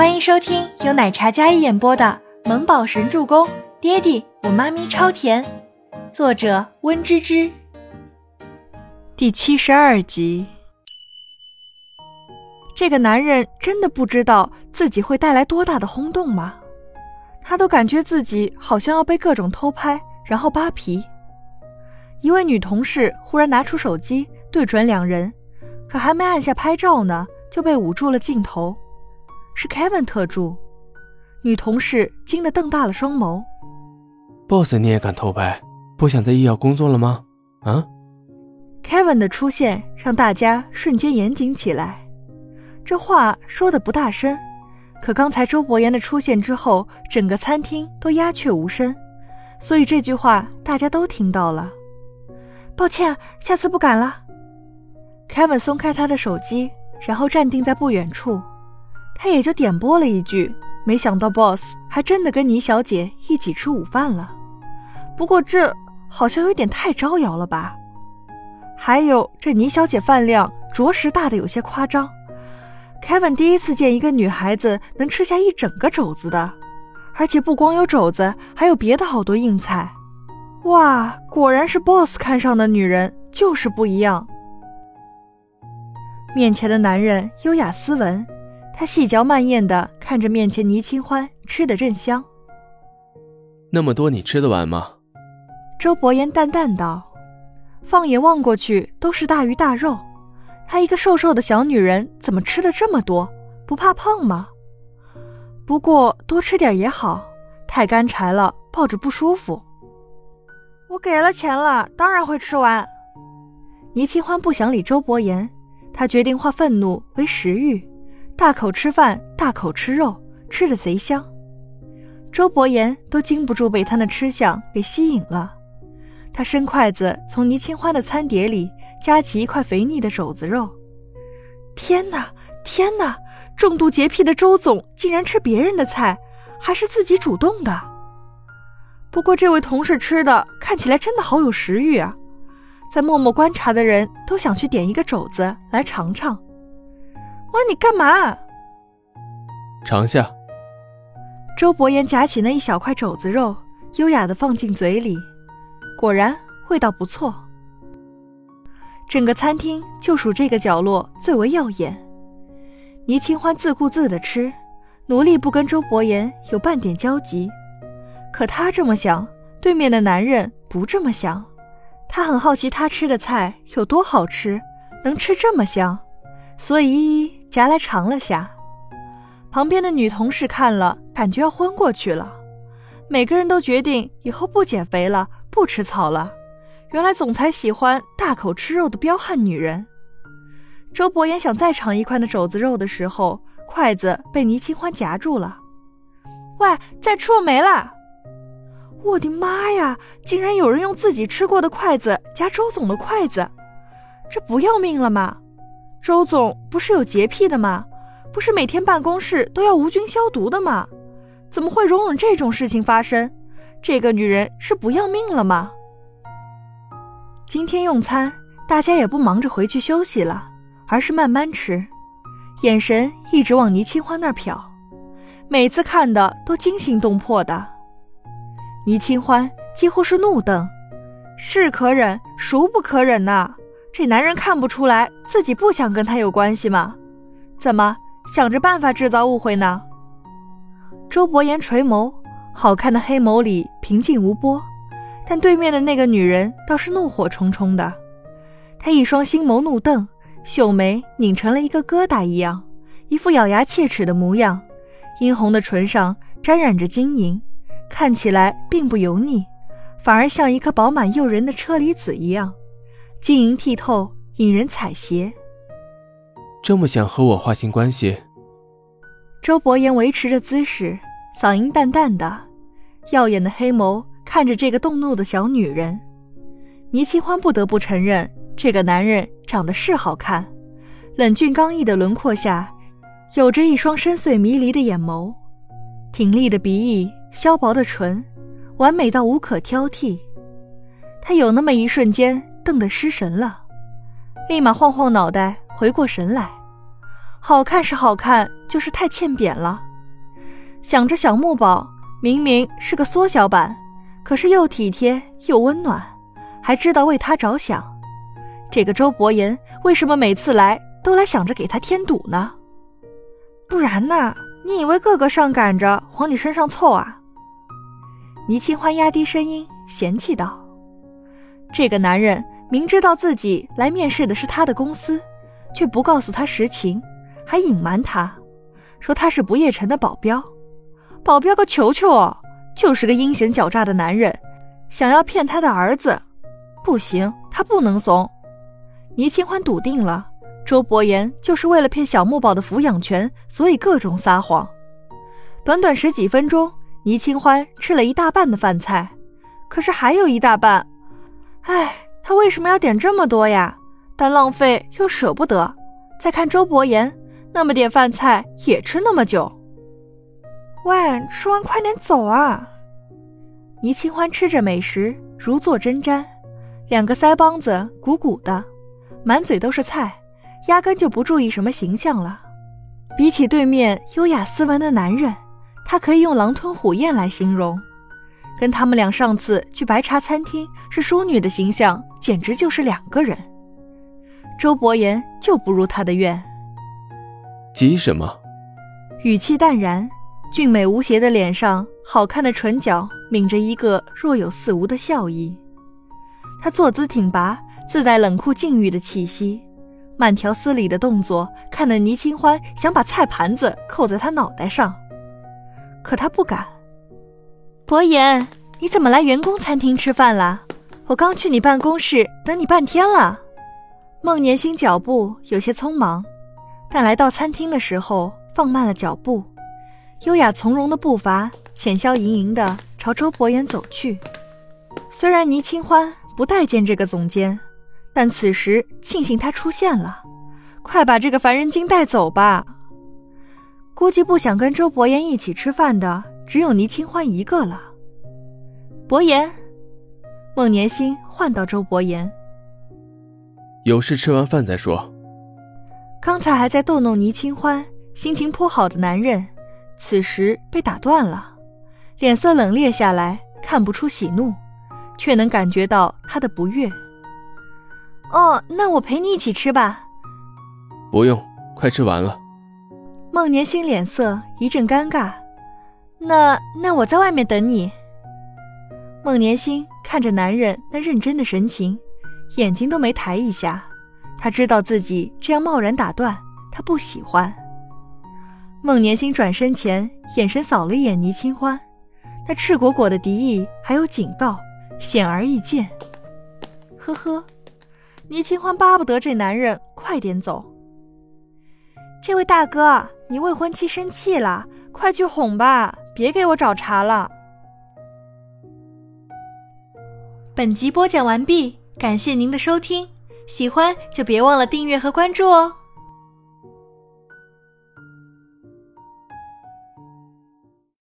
欢迎收听由奶茶一演播的《萌宝神助攻》，爹地我妈咪超甜，作者温芝芝。第七十二集。这个男人真的不知道自己会带来多大的轰动吗？他都感觉自己好像要被各种偷拍，然后扒皮。一位女同事忽然拿出手机对准两人，可还没按下拍照呢，就被捂住了镜头。是 Kevin 特助，女同事惊得瞪大了双眸。Boss，你也敢偷拍？不想在医药工作了吗？啊？Kevin 的出现让大家瞬间严谨起来。这话说的不大声，可刚才周伯言的出现之后，整个餐厅都鸦雀无声，所以这句话大家都听到了。抱歉，下次不敢了。Kevin 松开他的手机，然后站定在不远处。他也就点拨了一句，没想到 boss 还真的跟倪小姐一起吃午饭了。不过这好像有点太招摇了吧？还有这倪小姐饭量着实大的有些夸张。Kevin 第一次见一个女孩子能吃下一整个肘子的，而且不光有肘子，还有别的好多硬菜。哇，果然是 boss 看上的女人就是不一样。面前的男人优雅斯文。他细嚼慢咽的看着面前倪清欢吃的正香，那么多你吃得完吗？周伯言淡淡道。放眼望过去都是大鱼大肉，她一个瘦瘦的小女人怎么吃的这么多？不怕胖吗？不过多吃点也好，太干柴了，抱着不舒服。我给了钱了，当然会吃完。倪清欢不想理周伯言，他决定化愤怒为食欲。大口吃饭，大口吃肉，吃的贼香。周伯言都禁不住被他那吃相给吸引了。他伸筷子从倪清欢的餐碟里夹起一块肥腻的肘子肉。天哪，天哪！重度洁癖的周总竟然吃别人的菜，还是自己主动的。不过这位同事吃的看起来真的好有食欲啊，在默默观察的人都想去点一个肘子来尝尝。我说你干嘛？尝下。周伯言夹起那一小块肘子肉，优雅的放进嘴里，果然味道不错。整个餐厅就属这个角落最为耀眼。倪清欢自顾自的吃，努力不跟周伯言有半点交集。可他这么想，对面的男人不这么想。他很好奇他吃的菜有多好吃，能吃这么香，所以一一。夹来尝了下，旁边的女同事看了，感觉要昏过去了。每个人都决定以后不减肥了，不吃草了。原来总裁喜欢大口吃肉的彪悍女人。周伯言想再尝一块那肘子肉的时候，筷子被倪清欢夹住了。喂，再吃我没了！我的妈呀，竟然有人用自己吃过的筷子夹周总的筷子，这不要命了吗？周总不是有洁癖的吗？不是每天办公室都要无菌消毒的吗？怎么会容忍这种事情发生？这个女人是不要命了吗？今天用餐，大家也不忙着回去休息了，而是慢慢吃，眼神一直往倪清欢那儿瞟，每次看的都惊心动魄的。倪清欢几乎是怒瞪：“是可忍，孰不可忍呐！”这男人看不出来自己不想跟他有关系吗？怎么想着办法制造误会呢？周伯言垂眸，好看的黑眸里平静无波，但对面的那个女人倒是怒火冲冲的。她一双星眸怒瞪，秀眉拧成了一个疙瘩一样，一副咬牙切齿的模样，殷红的唇上沾染着晶莹，看起来并不油腻，反而像一颗饱满诱人的车厘子一样。晶莹剔透，引人采撷。这么想和我划清关系？周伯言维持着姿势，嗓音淡淡的，耀眼的黑眸看着这个动怒的小女人。倪清欢不得不承认，这个男人长得是好看，冷峻刚毅的轮廓下，有着一双深邃迷离的眼眸，挺立的鼻翼，削薄的唇，完美到无可挑剔。他有那么一瞬间。瞪得失神了，立马晃晃脑袋，回过神来。好看是好看，就是太欠扁了。想着小木宝明明是个缩小版，可是又体贴又温暖，还知道为他着想。这个周伯言为什么每次来都来想着给他添堵呢？不然呢？你以为个个上赶着往你身上凑啊？倪清欢压低声音嫌弃道：“这个男人明知道自己来面试的是他的公司，却不告诉他实情，还隐瞒他，说他是不夜城的保镖。保镖个球球哦，就是个阴险狡诈的男人，想要骗他的儿子，不行，他不能怂。”倪清欢笃定了。周伯言就是为了骗小木宝的抚养权，所以各种撒谎。短短十几分钟，倪清欢吃了一大半的饭菜，可是还有一大半。唉，他为什么要点这么多呀？但浪费又舍不得。再看周伯言，那么点饭菜也吃那么久。喂，吃完快点走啊！倪清欢吃着美食，如坐针毡，两个腮帮子鼓鼓的，满嘴都是菜。压根就不注意什么形象了。比起对面优雅斯文的男人，他可以用狼吞虎咽来形容。跟他们俩上次去白茶餐厅是淑女的形象，简直就是两个人。周伯言就不如他的愿。急什么？语气淡然，俊美无邪的脸上，好看的唇角抿着一个若有似无的笑意。他坐姿挺拔，自带冷酷禁欲的气息。慢条斯理的动作，看得倪清欢想把菜盘子扣在他脑袋上，可他不敢。伯言，你怎么来员工餐厅吃饭了？我刚去你办公室等你半天了。孟年星脚步有些匆忙，但来到餐厅的时候放慢了脚步，优雅从容的步伐，浅笑盈盈的朝周伯言走去。虽然倪清欢不待见这个总监。但此时庆幸他出现了，快把这个烦人精带走吧。估计不想跟周伯言一起吃饭的只有倪清欢一个了。伯言，孟年心唤到周伯言，有事吃完饭再说。刚才还在逗弄倪清欢、心情颇好的男人，此时被打断了，脸色冷冽下来，看不出喜怒，却能感觉到他的不悦。哦，那我陪你一起吃吧。不用，快吃完了。孟年星脸色一阵尴尬。那那我在外面等你。孟年星看着男人那认真的神情，眼睛都没抬一下。他知道自己这样贸然打断，他不喜欢。孟年星转身前，眼神扫了一眼倪清欢，那赤果果的敌意还有警告，显而易见。呵呵。倪清欢巴不得这男人快点走。这位大哥，你未婚妻生气了，快去哄吧，别给我找茬了。本集播讲完毕，感谢您的收听，喜欢就别忘了订阅和关注哦。